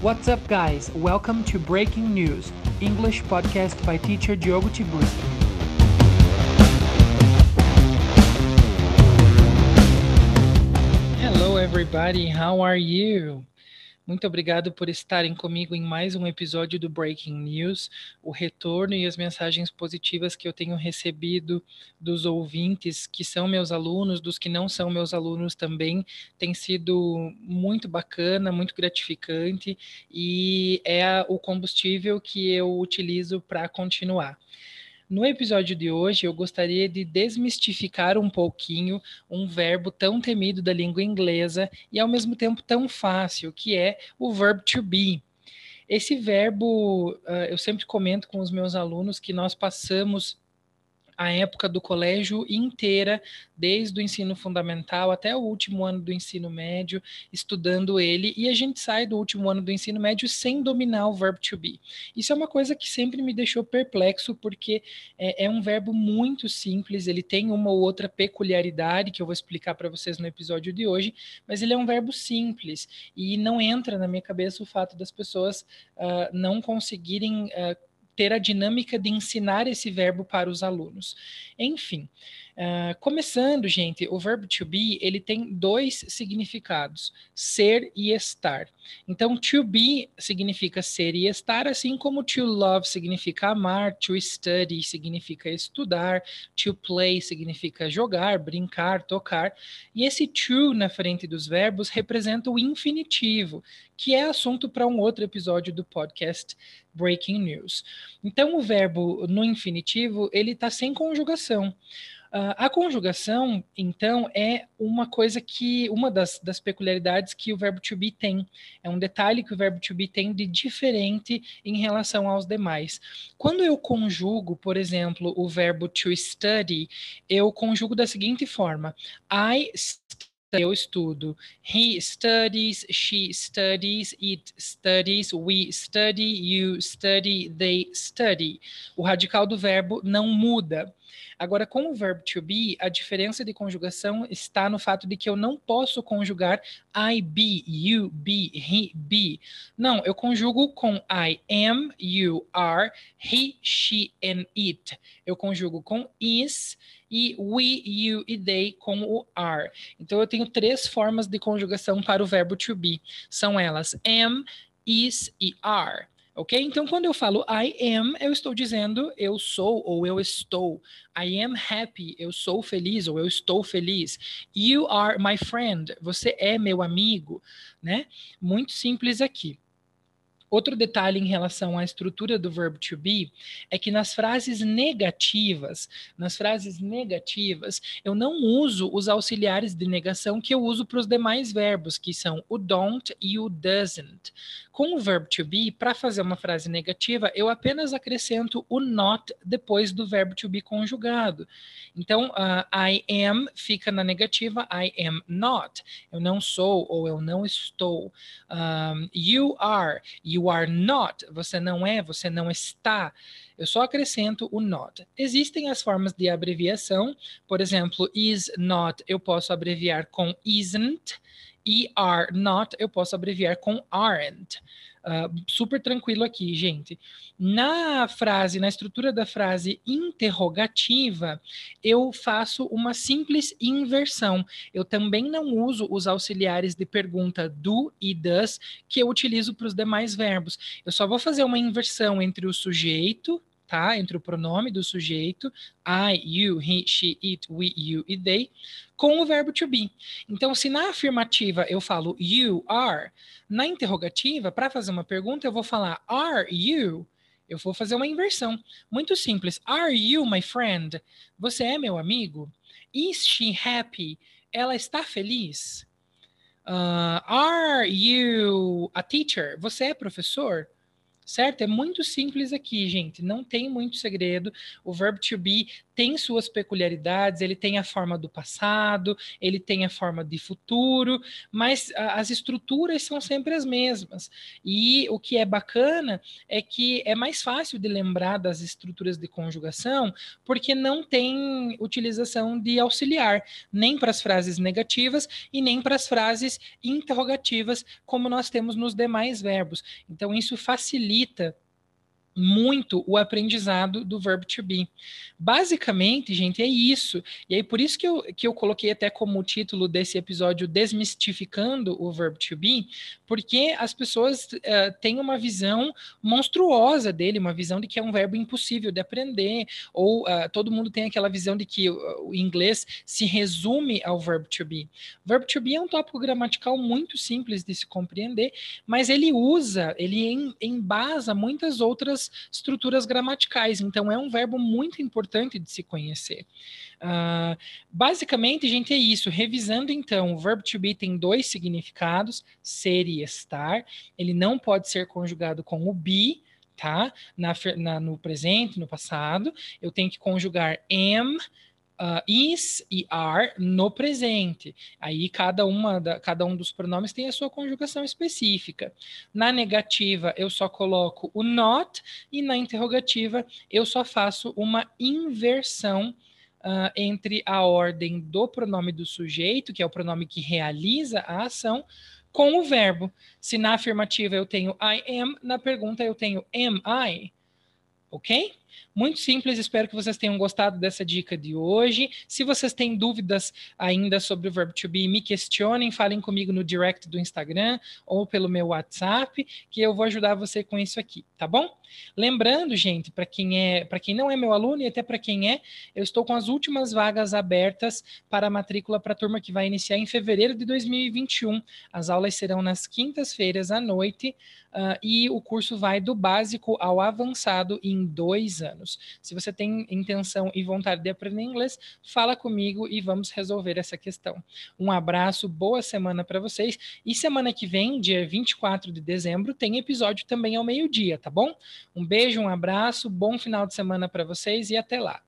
What's up, guys? Welcome to Breaking News, English podcast by teacher Diogo Tiburcio. Hello, everybody. How are you? Muito obrigado por estarem comigo em mais um episódio do Breaking News. O retorno e as mensagens positivas que eu tenho recebido dos ouvintes que são meus alunos, dos que não são meus alunos também, tem sido muito bacana, muito gratificante e é o combustível que eu utilizo para continuar. No episódio de hoje, eu gostaria de desmistificar um pouquinho um verbo tão temido da língua inglesa e ao mesmo tempo tão fácil, que é o verb to be. Esse verbo, uh, eu sempre comento com os meus alunos que nós passamos a época do colégio inteira, desde o ensino fundamental até o último ano do ensino médio, estudando ele, e a gente sai do último ano do ensino médio sem dominar o verbo to be. Isso é uma coisa que sempre me deixou perplexo, porque é, é um verbo muito simples, ele tem uma ou outra peculiaridade que eu vou explicar para vocês no episódio de hoje, mas ele é um verbo simples e não entra na minha cabeça o fato das pessoas uh, não conseguirem uh, ter a dinâmica de ensinar esse verbo para os alunos. Enfim, uh, começando, gente, o verbo to be ele tem dois significados: ser e estar. Então, to be significa ser e estar, assim como to love significa amar, to study significa estudar, to play significa jogar, brincar, tocar. E esse to na frente dos verbos representa o infinitivo, que é assunto para um outro episódio do podcast Breaking News. Então, o verbo no infinitivo, ele está sem conjugação. Uh, a conjugação, então, é uma coisa que, uma das, das, peculiaridades que o verbo to be tem. É um detalhe que o verbo to be tem de diferente em relação aos demais. Quando eu conjugo, por exemplo, o verbo to study, eu conjugo da seguinte forma: I eu estudo. He studies, she studies, it studies, we study, you study, they study. O radical do verbo não muda. Agora, com o verbo to be, a diferença de conjugação está no fato de que eu não posso conjugar I be, you be, he be. Não, eu conjugo com I am, you are, he, she and it. Eu conjugo com is e we, you e they com o are. Então eu tenho três formas de conjugação para o verbo to be. São elas am, is e are. Ok? Então, quando eu falo I am, eu estou dizendo eu sou ou eu estou. I am happy, eu sou feliz ou eu estou feliz. You are my friend, você é meu amigo, né? Muito simples aqui. Outro detalhe em relação à estrutura do verbo to be é que nas frases negativas, nas frases negativas, eu não uso os auxiliares de negação que eu uso para os demais verbos, que são o don't e o doesn't. Com o verbo to be, para fazer uma frase negativa, eu apenas acrescento o not depois do verbo to be conjugado. Então, uh, I am fica na negativa, I am not. Eu não sou ou eu não estou. Um, you are, you you are not, você não é, você não está. Eu só acrescento o not. Existem as formas de abreviação, por exemplo, is not eu posso abreviar com isn't, e are not eu posso abreviar com aren't. Uh, super tranquilo aqui, gente. Na frase, na estrutura da frase interrogativa, eu faço uma simples inversão. Eu também não uso os auxiliares de pergunta do e does que eu utilizo para os demais verbos. Eu só vou fazer uma inversão entre o sujeito tá? Entre o pronome do sujeito, I, you, he, she, it, we, you e they, com o verbo to be. Então, se na afirmativa eu falo you are, na interrogativa, para fazer uma pergunta, eu vou falar are you? Eu vou fazer uma inversão. Muito simples. Are you my friend? Você é meu amigo? Is she happy? Ela está feliz? Uh, are you a teacher? Você é professor? Certo? É muito simples aqui, gente. Não tem muito segredo. O verbo to be tem suas peculiaridades, ele tem a forma do passado, ele tem a forma de futuro, mas as estruturas são sempre as mesmas. E o que é bacana é que é mais fácil de lembrar das estruturas de conjugação, porque não tem utilização de auxiliar, nem para as frases negativas e nem para as frases interrogativas, como nós temos nos demais verbos. Então, isso facilita grita muito o aprendizado do verbo to be. Basicamente, gente, é isso. E aí, por isso que eu, que eu coloquei até como título desse episódio Desmistificando o verbo to be, porque as pessoas uh, têm uma visão monstruosa dele, uma visão de que é um verbo impossível de aprender, ou uh, todo mundo tem aquela visão de que o, inglês se resume ao verbo to be. O verbo to be é um tópico gramatical muito simples de se compreender, mas ele usa, ele em, embasa muitas outras estruturas gramaticais. Então, é um verbo muito importante de se conhecer. Uh, basicamente, gente, é isso. Revisando, então, o verbo to be tem dois significados, ser e estar. Ele não pode ser conjugado com o be, tá? Na, na, no presente, no passado. Eu tenho que conjugar am, uh, is e are no presente. Aí cada, uma da, cada um dos pronomes tem a sua conjugação específica. Na negativa, eu só coloco o not, e na interrogativa, eu só faço uma inversão uh, entre a ordem do pronome do sujeito, que é o pronome que realiza a ação, com o verbo. Se na afirmativa eu tenho I am, na pergunta eu tenho am I. Ok? Muito simples, espero que vocês tenham gostado dessa dica de hoje. Se vocês têm dúvidas ainda sobre o verbo to be, me questionem, falem comigo no direct do Instagram ou pelo meu WhatsApp, que eu vou ajudar você com isso aqui, tá bom? Lembrando, gente, para quem é, para quem não é meu aluno e até para quem é, eu estou com as últimas vagas abertas para a matrícula para a turma que vai iniciar em fevereiro de 2021. As aulas serão nas quintas-feiras à noite. Uh, e o curso vai do básico ao avançado em dois anos. Se você tem intenção e vontade de aprender inglês, fala comigo e vamos resolver essa questão. Um abraço, boa semana para vocês. E semana que vem, dia 24 de dezembro, tem episódio também ao meio-dia, tá bom? Um beijo, um abraço, bom final de semana para vocês e até lá.